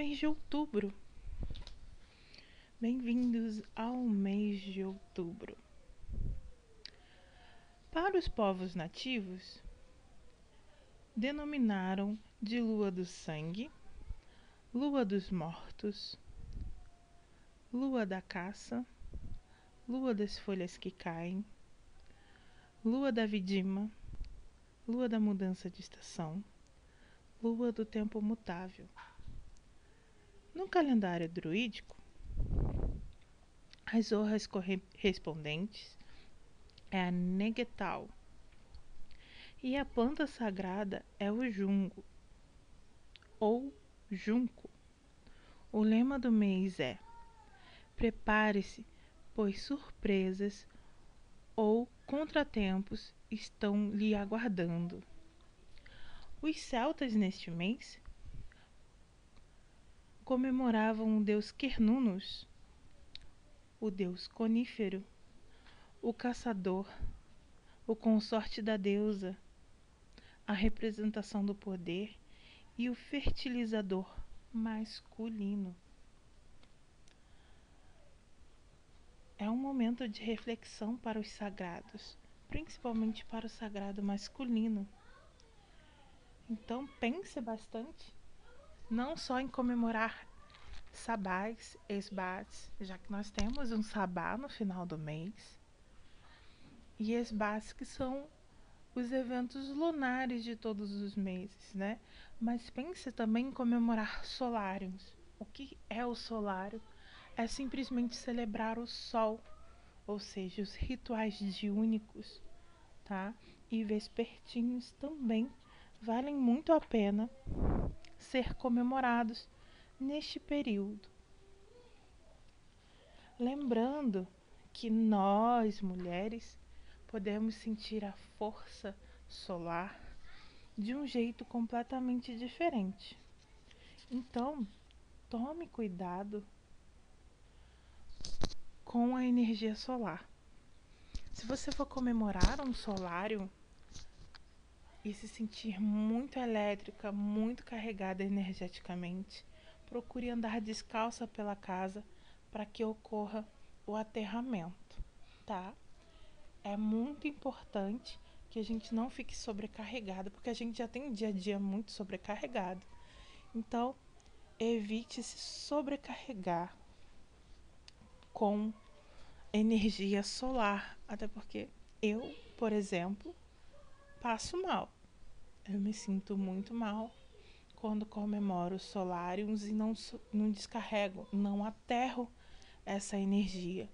mês de outubro. Bem-vindos ao mês de outubro. Para os povos nativos, denominaram de lua do sangue, lua dos mortos, lua da caça, lua das folhas que caem, lua da vidima, lua da mudança de estação, lua do tempo mutável. No calendário druídico, as honras correspondentes é a Negetal e a planta sagrada é o jungo ou junco. O lema do mês é: Prepare-se, pois surpresas ou contratempos estão lhe aguardando. Os celtas neste mês comemoravam o deus Quernunnos, o deus conífero, o caçador, o consorte da deusa, a representação do poder e o fertilizador masculino. É um momento de reflexão para os sagrados, principalmente para o sagrado masculino. Então pense bastante não só em comemorar sabás, esbats, já que nós temos um sabá no final do mês, e esbats que são os eventos lunares de todos os meses, né? Mas pense também em comemorar solários. O que é o solário? É simplesmente celebrar o sol, ou seja, os rituais diúnicos, tá? E vespertinos também valem muito a pena ser comemorados neste período. Lembrando que nós, mulheres, podemos sentir a força solar de um jeito completamente diferente. Então, tome cuidado com a energia solar. Se você for comemorar um solário, e se sentir muito elétrica, muito carregada energeticamente, procure andar descalça pela casa para que ocorra o aterramento, tá? É muito importante que a gente não fique sobrecarregada, porque a gente já tem um dia a dia muito sobrecarregado. Então, evite se sobrecarregar com energia solar, até porque eu, por exemplo, passo mal. Eu me sinto muito mal quando comemoro os solários e não, não descarrego, não aterro essa energia.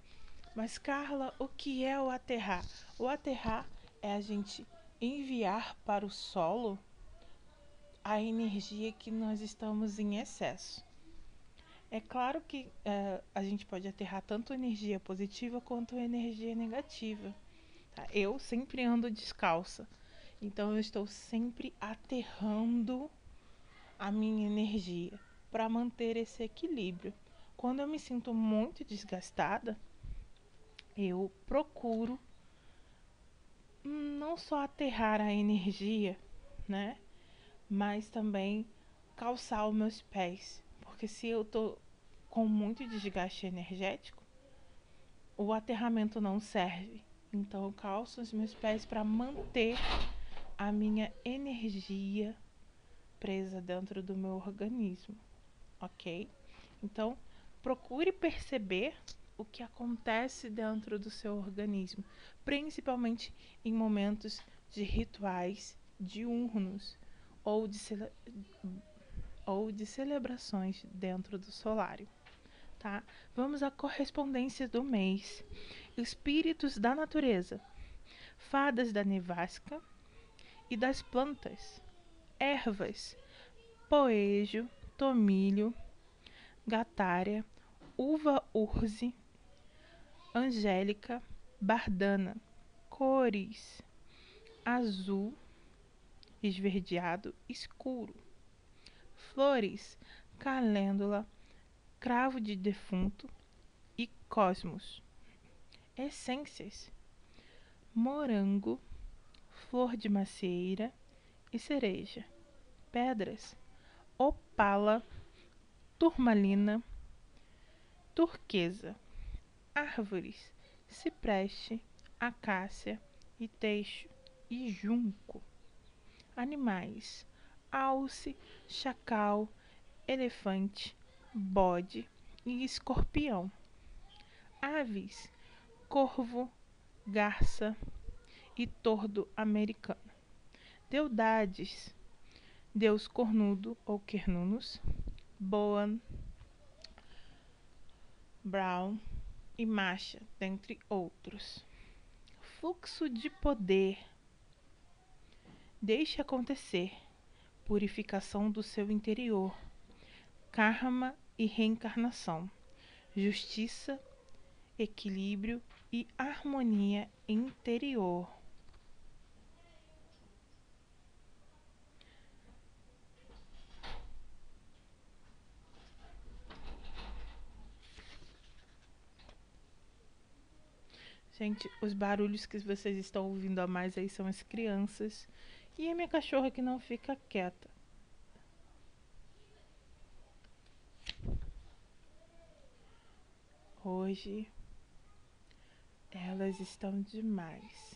Mas, Carla, o que é o aterrar? O aterrar é a gente enviar para o solo a energia que nós estamos em excesso. É claro que é, a gente pode aterrar tanto energia positiva quanto energia negativa. Tá? Eu sempre ando descalça. Então eu estou sempre aterrando a minha energia para manter esse equilíbrio. Quando eu me sinto muito desgastada, eu procuro não só aterrar a energia, né? Mas também calçar os meus pés. Porque se eu tô com muito desgaste energético, o aterramento não serve. Então eu calço os meus pés para manter a minha energia presa dentro do meu organismo, ok? Então, procure perceber o que acontece dentro do seu organismo, principalmente em momentos de rituais diurnos ou de, cele... ou de celebrações dentro do solário. Tá? Vamos à correspondência do mês. Espíritos da natureza, fadas da nevasca, e das plantas, ervas, poejo, tomilho, gatária, uva urze, angélica, bardana, cores, azul, esverdeado, escuro, flores, calêndula, cravo de defunto e cosmos, essências, morango, flor de macieira e cereja, pedras, opala, turmalina, turquesa, árvores, cipreste, acácia e teixo e junco. Animais: alce, chacal, elefante, bode e escorpião. Aves: corvo, garça e tordo americano. Deudades: Deus cornudo ou quernunus, Boan, Brown e Macha, dentre outros. Fluxo de poder. Deixe acontecer. Purificação do seu interior. Karma e reencarnação. Justiça, equilíbrio e harmonia interior. Gente, os barulhos que vocês estão ouvindo a mais aí são as crianças e a minha cachorra que não fica quieta. Hoje elas estão demais.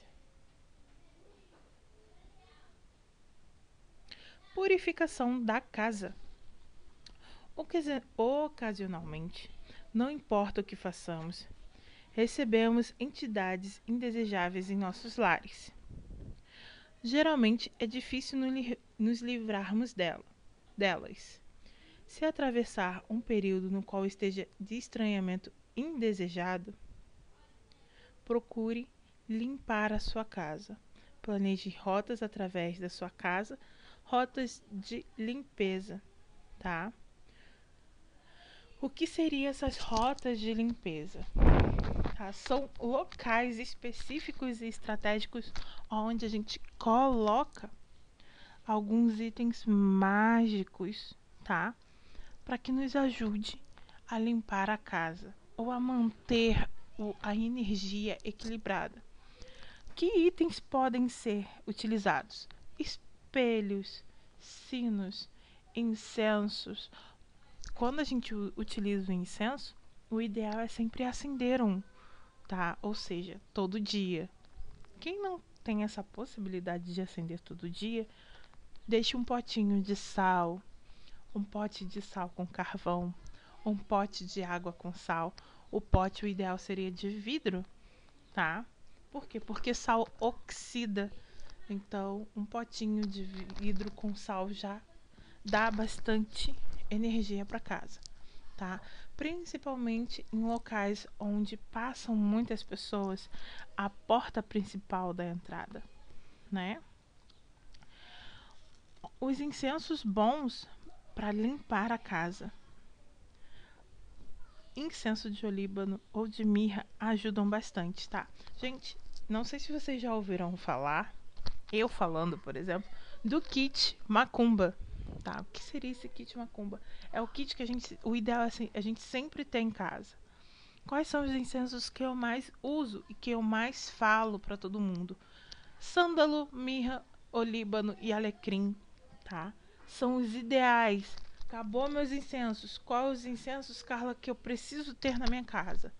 Purificação da casa. Ocasionalmente, não importa o que façamos, recebemos entidades indesejáveis em nossos lares. Geralmente é difícil nos livrarmos dela, delas. Se atravessar um período no qual esteja de estranhamento indesejado, procure limpar a sua casa. Planeje rotas através da sua casa, rotas de limpeza, tá? O que seriam essas rotas de limpeza? São locais específicos e estratégicos onde a gente coloca alguns itens mágicos, tá? Para que nos ajude a limpar a casa ou a manter o, a energia equilibrada. Que itens podem ser utilizados? Espelhos, sinos, incensos. Quando a gente utiliza o incenso, o ideal é sempre acender um tá? Ou seja, todo dia. Quem não tem essa possibilidade de acender todo dia, deixe um potinho de sal, um pote de sal com carvão, um pote de água com sal. O pote, o ideal seria de vidro, tá? Por quê? Porque sal oxida. Então, um potinho de vidro com sal já dá bastante energia para casa, tá? principalmente em locais onde passam muitas pessoas, a porta principal da entrada, né? Os incensos bons para limpar a casa. Incenso de olíbano ou de mirra ajudam bastante, tá? Gente, não sei se vocês já ouviram falar, eu falando, por exemplo, do kit macumba Tá, o que seria esse kit macumba? É o kit que a gente, o ideal é assim, a gente sempre tem em casa. Quais são os incensos que eu mais uso e que eu mais falo para todo mundo? Sândalo, mirra, olíbano e alecrim, tá? São os ideais. Acabou meus incensos. Quais os incensos, Carla, que eu preciso ter na minha casa?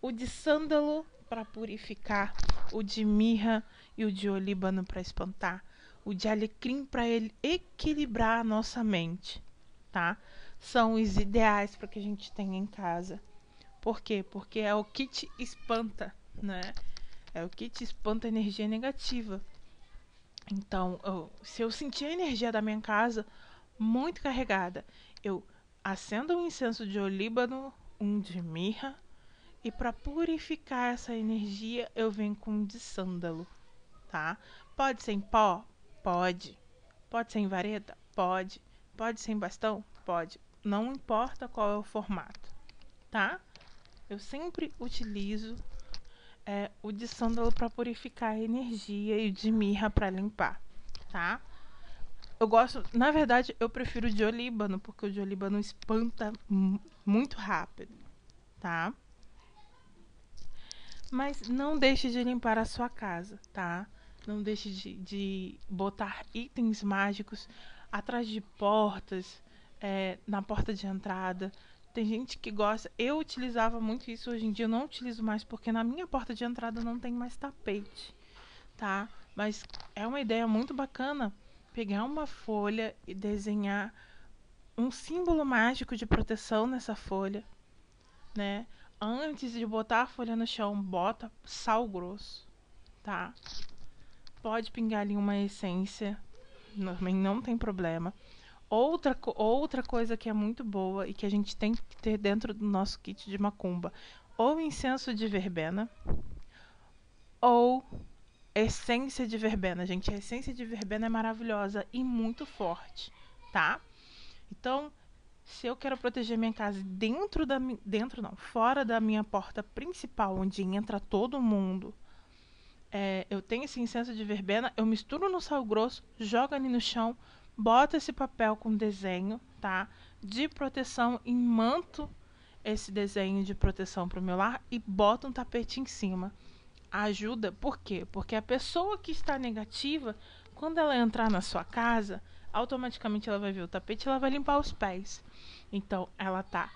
O de sândalo para purificar, o de mirra e o de olíbano para espantar o de alecrim para ele equilibrar a nossa mente, tá? São os ideais para que a gente tenha em casa. Por quê? Porque é o que te espanta, né? É o que te espanta a energia negativa. Então, eu, se eu sentir a energia da minha casa muito carregada, eu acendo um incenso de olíbano, um de mirra, e para purificar essa energia, eu venho com um de sândalo, tá? Pode ser em pó? Pode. Pode ser em vareta? Pode. Pode ser em bastão? Pode. Não importa qual é o formato, tá? Eu sempre utilizo é, o de sândalo para purificar a energia e o de mirra para limpar, tá? Eu gosto, na verdade, eu prefiro o de olíbano, porque o de olíbano espanta muito rápido, tá? Mas não deixe de limpar a sua casa, tá? Não deixe de, de botar itens mágicos atrás de portas, é, na porta de entrada. Tem gente que gosta. Eu utilizava muito isso, hoje em dia eu não utilizo mais porque na minha porta de entrada não tem mais tapete, tá? Mas é uma ideia muito bacana pegar uma folha e desenhar um símbolo mágico de proteção nessa folha, né? Antes de botar a folha no chão, bota sal grosso, tá? Pode pingar ali uma essência, também não tem problema. Outra, outra coisa que é muito boa e que a gente tem que ter dentro do nosso kit de macumba, ou incenso de verbena, ou essência de verbena. Gente, a essência de verbena é maravilhosa e muito forte, tá? Então, se eu quero proteger minha casa dentro da dentro não, fora da minha porta principal, onde entra todo mundo, é, eu tenho esse incenso de verbena, eu misturo no sal grosso, jogo ali no chão, bota esse papel com desenho, tá? De proteção em manto esse desenho de proteção para o meu lar e bota um tapete em cima. Ajuda, por quê? Porque a pessoa que está negativa, quando ela entrar na sua casa, automaticamente ela vai ver o tapete e ela vai limpar os pés. Então, ela tá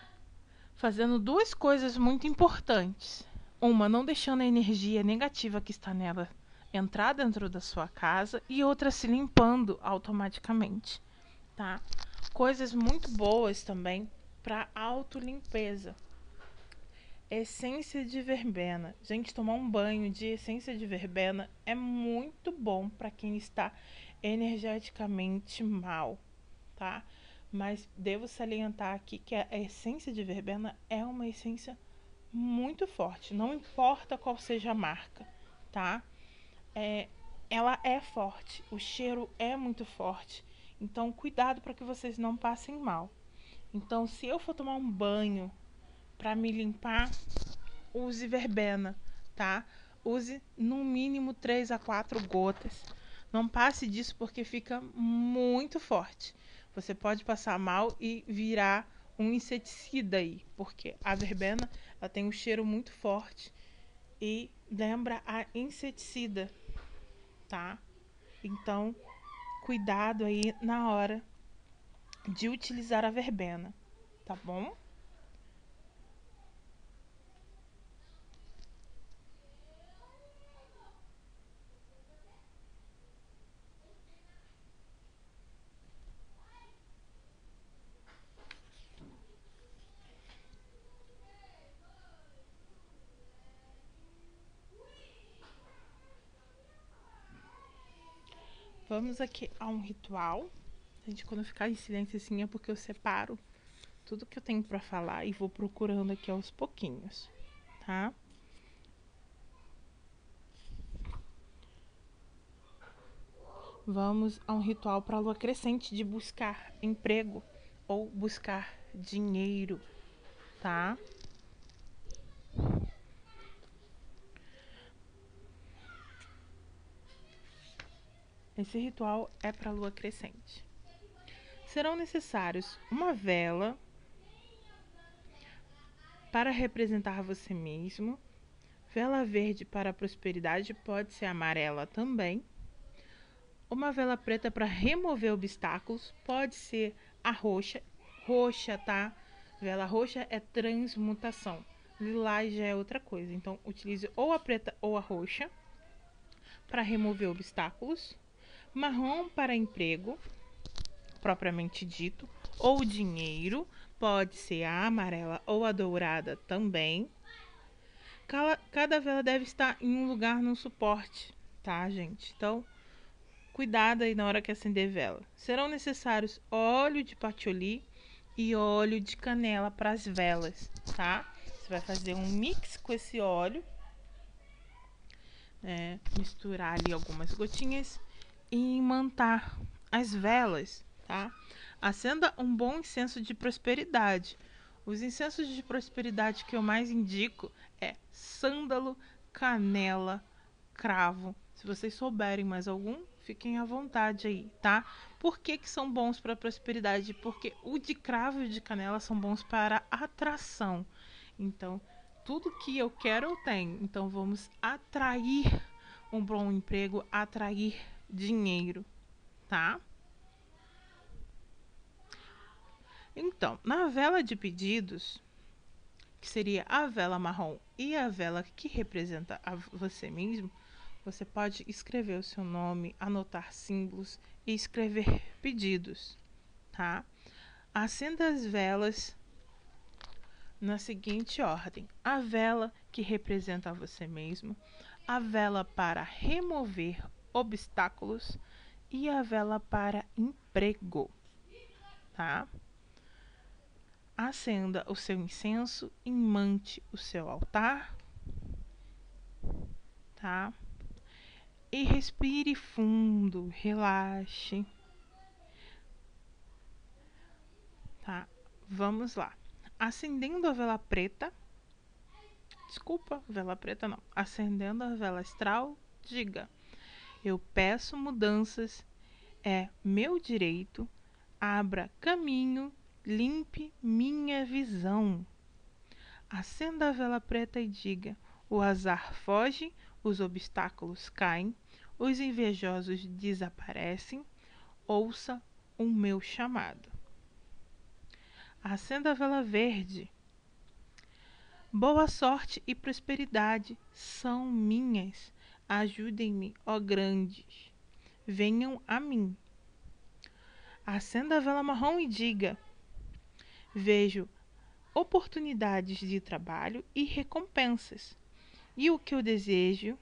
fazendo duas coisas muito importantes. Uma, não deixando a energia negativa que está nela entrar dentro da sua casa e outra se limpando automaticamente, tá? Coisas muito boas também para autolimpeza. Essência de verbena. Gente, tomar um banho de essência de verbena é muito bom para quem está energeticamente mal, tá? Mas devo salientar aqui que a essência de verbena é uma essência muito forte, não importa qual seja a marca, tá? é, ela é forte, o cheiro é muito forte. Então, cuidado para que vocês não passem mal. Então, se eu for tomar um banho para me limpar, use verbena, tá? Use no mínimo 3 a 4 gotas. Não passe disso porque fica muito forte. Você pode passar mal e virar um inseticida aí, porque a verbena ela tem um cheiro muito forte e lembra a inseticida tá? Então, cuidado aí na hora de utilizar a verbena, tá bom? Vamos aqui a um ritual. Gente, quando ficar em silêncio assim é porque eu separo tudo que eu tenho para falar e vou procurando aqui aos pouquinhos, tá? Vamos a um ritual para a lua crescente de buscar emprego ou buscar dinheiro, tá? Esse ritual é para a lua crescente. Serão necessários uma vela para representar você mesmo, vela verde para a prosperidade, pode ser amarela também. Uma vela preta para remover obstáculos, pode ser a roxa, roxa, tá? Vela roxa é transmutação. Lilás já é outra coisa. Então, utilize ou a preta ou a roxa para remover obstáculos marrom para emprego, propriamente dito, ou dinheiro, pode ser a amarela ou a dourada também. Cada vela deve estar em um lugar no suporte, tá, gente? Então, cuidado aí na hora que acender vela. Serão necessários óleo de patchouli e óleo de canela para as velas, tá? Você vai fazer um mix com esse óleo, é, misturar ali algumas gotinhas e imantar as velas, tá? Acenda um bom incenso de prosperidade. Os incensos de prosperidade que eu mais indico é sândalo, canela, cravo. Se vocês souberem mais algum, fiquem à vontade aí, tá? Por que, que são bons para prosperidade? Porque o de cravo e o de canela são bons para atração. Então, tudo que eu quero eu tenho. Então, vamos atrair um bom emprego, atrair dinheiro, tá? Então, na vela de pedidos, que seria a vela marrom e a vela que representa a você mesmo, você pode escrever o seu nome, anotar símbolos e escrever pedidos, tá? Acenda as velas na seguinte ordem: a vela que representa você mesmo, a vela para remover obstáculos e a vela para emprego, tá? Acenda o seu incenso e mante o seu altar, tá? E respire fundo, relaxe. Tá? Vamos lá. Acendendo a vela preta. Desculpa, vela preta não. Acendendo a vela astral, diga: Eu peço mudanças, é meu direito. Abra caminho, limpe minha visão. Acenda a vela preta e diga: O azar foge, os obstáculos caem, os invejosos desaparecem. Ouça o meu chamado. Acenda a vela verde. Boa sorte e prosperidade são minhas. Ajudem-me, ó grandes. Venham a mim. Acenda a vela marrom e diga: Vejo oportunidades de trabalho e recompensas. E o que eu desejo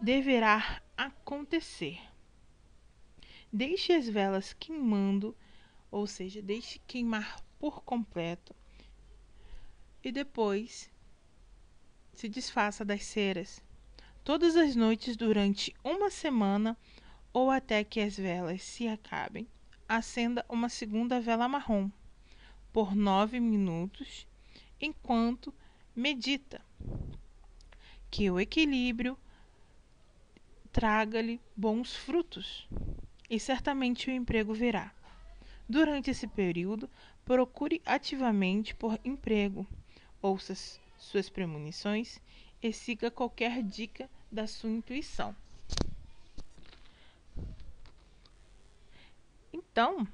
deverá acontecer. Deixe as velas queimando, ou seja, deixe queimar por completo. E depois se desfaça das ceras. Todas as noites durante uma semana ou até que as velas se acabem, acenda uma segunda vela marrom por nove minutos enquanto medita. Que o equilíbrio traga-lhe bons frutos e certamente o emprego virá. Durante esse período, procure ativamente por emprego, ouça suas premonições e siga qualquer dica da sua intuição. Então,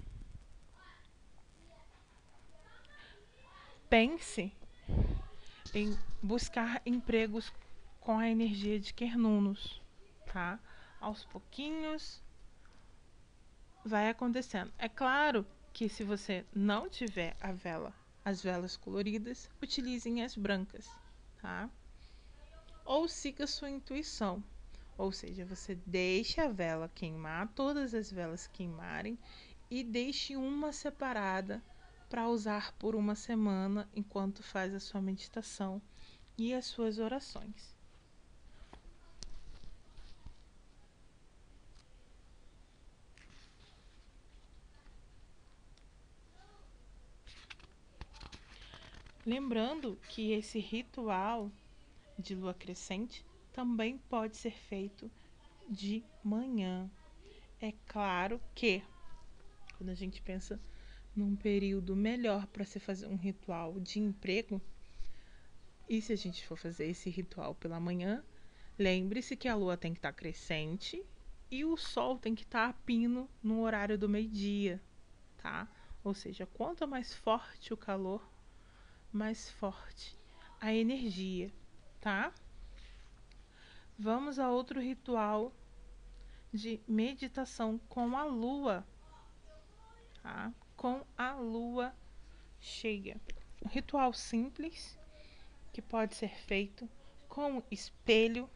pense em buscar empregos com a energia de Quernunos tá? Aos pouquinhos vai acontecendo. É claro que se você não tiver a vela, as velas coloridas, utilizem as brancas, tá? Ou siga sua intuição. Ou seja, você deixe a vela queimar, todas as velas queimarem e deixe uma separada para usar por uma semana enquanto faz a sua meditação e as suas orações. Lembrando que esse ritual de lua crescente também pode ser feito de manhã. É claro que quando a gente pensa num período melhor para se fazer um ritual de emprego, e se a gente for fazer esse ritual pela manhã, lembre-se que a lua tem que estar tá crescente e o sol tem que estar tá a pino no horário do meio-dia, tá? Ou seja, quanto mais forte o calor, mais forte a energia, tá? Vamos a outro ritual de meditação com a lua, tá? Com a lua cheia. Um ritual simples que pode ser feito com espelho,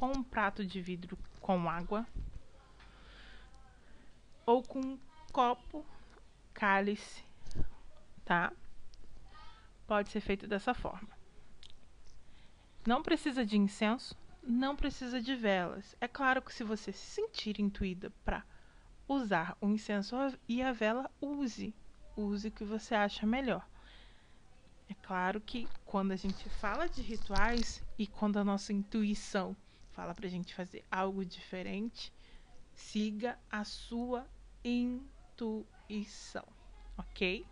com um prato de vidro com água ou com um copo, cálice, tá? pode ser feito dessa forma. Não precisa de incenso, não precisa de velas. É claro que se você se sentir intuída para usar o incenso e a vela, use. Use o que você acha melhor. É claro que quando a gente fala de rituais e quando a nossa intuição fala para a gente fazer algo diferente, siga a sua intuição, ok?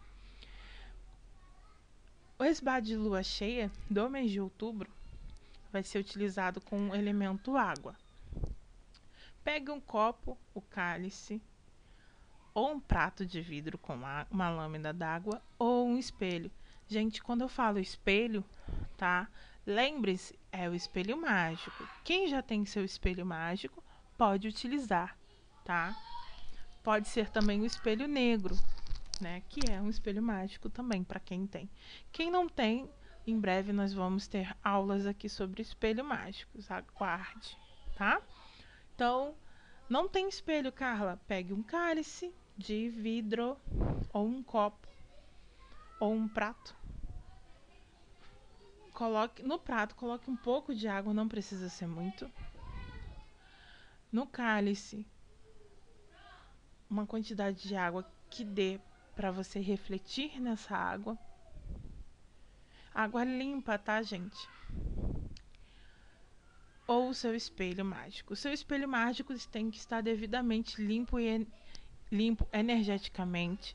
O esbar de lua cheia do mês de outubro vai ser utilizado com o elemento água. Pegue um copo, o cálice, ou um prato de vidro com uma, lâmina d'água ou um espelho. Gente, quando eu falo espelho, tá? Lembre-se, é o espelho mágico. Quem já tem seu espelho mágico pode utilizar, tá? Pode ser também o espelho negro, né? Que é um espelho mágico também para quem tem. Quem não tem, em breve nós vamos ter aulas aqui sobre espelho mágicos. Aguarde, tá? Então, não tem espelho, Carla? Pegue um cálice de vidro ou um copo ou um prato. Coloque no prato, coloque um pouco de água, não precisa ser muito. No cálice, uma quantidade de água que dê para você refletir nessa água. Água limpa, tá, gente? Ou o seu espelho mágico. O seu espelho mágico tem que estar devidamente limpo e limpo energeticamente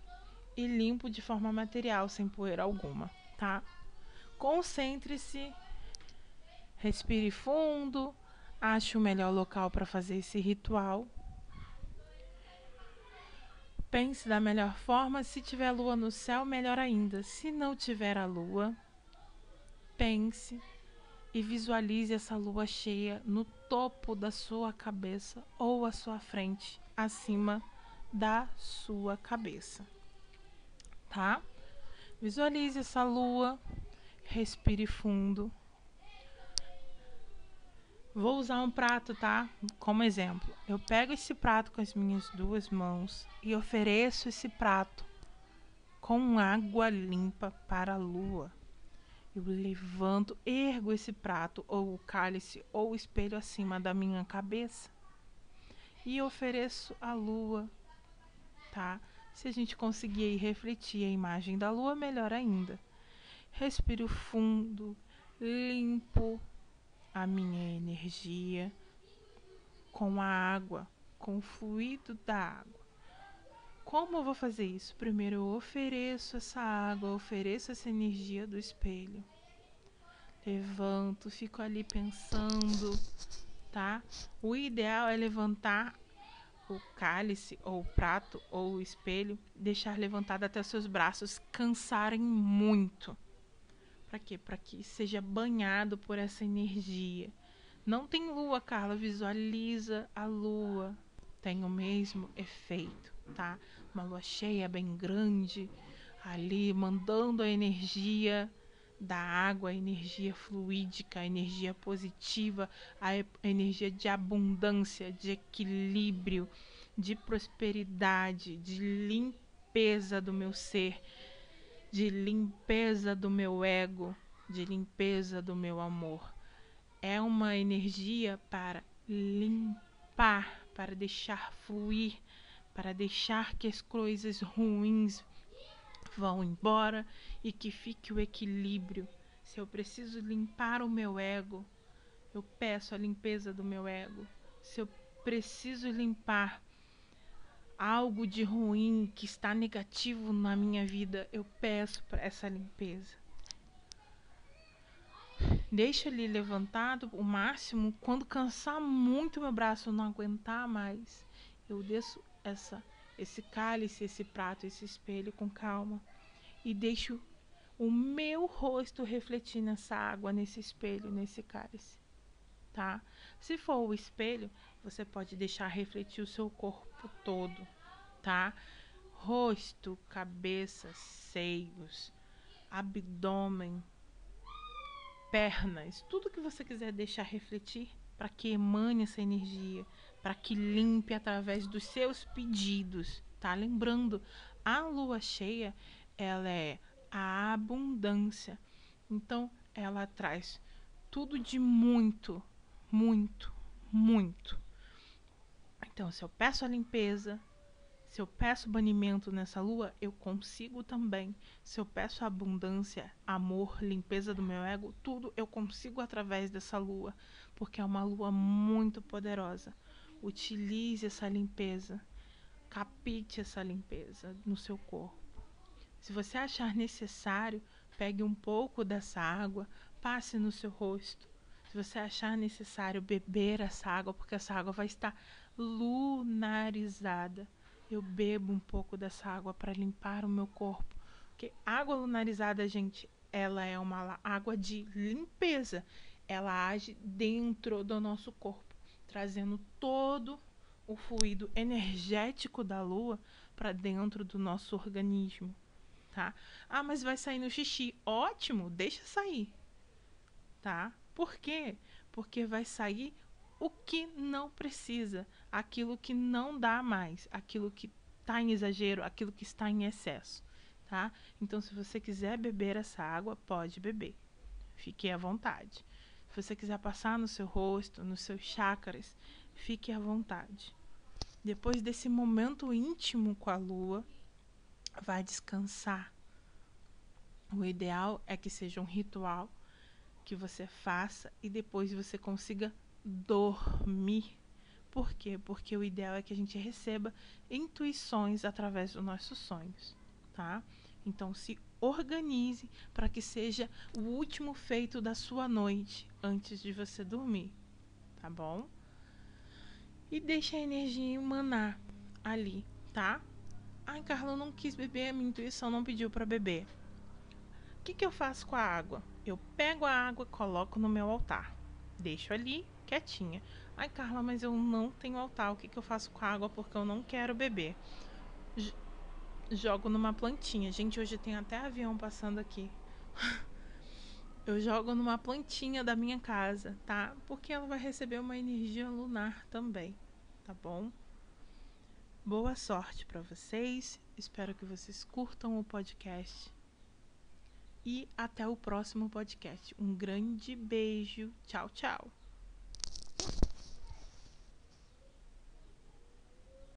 e limpo de forma material, sem poeira alguma, tá? Concentre-se, respire fundo, ache o melhor local para fazer esse ritual. Pense da melhor forma, se tiver lua no céu, melhor ainda. Se não tiver a lua, pense e visualize essa lua cheia no topo da sua cabeça ou à sua frente, acima da sua cabeça. Tá? Visualize essa lua, respire fundo. Vou usar um prato, tá? Como exemplo. Eu pego esse prato com as minhas duas mãos e ofereço esse prato com água limpa para a lua. Eu levanto, ergo esse prato, ou o cálice, ou o espelho acima da minha cabeça e ofereço a lua, tá? Se a gente conseguir refletir a imagem da lua, melhor ainda. Respiro fundo, limpo a minha energia com a água, com o fluido da água. Como eu vou fazer isso? Primeiro eu ofereço essa água, ofereço essa energia do espelho. Levanto, fico ali pensando, tá? O ideal é levantar o cálice ou o prato ou o espelho, deixar levantado até seus braços cansarem muito. Para quê? Para que seja banhado por essa energia. Não tem lua, Carla, visualiza a lua. Tem o mesmo efeito, tá? Uma lua cheia bem grande, ali mandando a energia da água, a energia fluídica, a energia positiva, a energia de abundância, de equilíbrio, de prosperidade, de limpeza do meu ser, de limpeza do meu ego, de limpeza do meu amor. É uma energia para limpar, para deixar fluir para deixar que as coisas ruins vão embora e que fique o equilíbrio. Se eu preciso limpar o meu ego, eu peço a limpeza do meu ego. Se eu preciso limpar algo de ruim que está negativo na minha vida, eu peço para essa limpeza. Deixa ele levantado o máximo. Quando cansar muito meu braço, não aguentar mais, eu desço essa esse cálice, esse prato, esse espelho com calma e deixo o meu rosto refletir nessa água, nesse espelho, nesse cálice, tá? Se for o espelho, você pode deixar refletir o seu corpo todo, tá? Rosto, cabeça, seios, abdômen, pernas, tudo que você quiser deixar refletir para que emane essa energia, para que limpe através dos seus pedidos, tá? Lembrando, a lua cheia, ela é a abundância. Então, ela traz tudo de muito, muito, muito. Então, se eu peço a limpeza, se eu peço banimento nessa lua, eu consigo também. Se eu peço abundância, amor, limpeza do meu ego, tudo eu consigo através dessa lua, porque é uma lua muito poderosa. Utilize essa limpeza, capite essa limpeza no seu corpo. Se você achar necessário, pegue um pouco dessa água, passe no seu rosto. Se você achar necessário beber essa água, porque essa água vai estar lunarizada eu bebo um pouco dessa água para limpar o meu corpo. Porque água lunarizada, gente, ela é uma água de limpeza. Ela age dentro do nosso corpo, trazendo todo o fluido energético da lua para dentro do nosso organismo, tá? Ah, mas vai sair no xixi. Ótimo, deixa sair. Tá? Por quê? Porque vai sair o que não precisa, aquilo que não dá mais, aquilo que está em exagero, aquilo que está em excesso, tá? Então, se você quiser beber essa água, pode beber. Fique à vontade. Se você quiser passar no seu rosto, nos seus chakras, fique à vontade. Depois desse momento íntimo com a lua, vai descansar. O ideal é que seja um ritual que você faça e depois você consiga dormir. Por quê? Porque o ideal é que a gente receba intuições através dos nossos sonhos, tá? Então se organize para que seja o último feito da sua noite antes de você dormir, tá bom? E deixe a energia emanar ali, tá? Ai, Carla, eu não quis beber, a minha intuição não pediu para beber. O que, que eu faço com a água? Eu pego a água, coloco no meu altar, deixo ali quietinha. Ai, Carla, mas eu não tenho altar. O que, que eu faço com a água porque eu não quero beber? Jogo numa plantinha. Gente, hoje tem até avião passando aqui. eu jogo numa plantinha da minha casa, tá? Porque ela vai receber uma energia lunar também, tá bom? Boa sorte para vocês. Espero que vocês curtam o podcast. E até o próximo podcast. Um grande beijo. Tchau, tchau.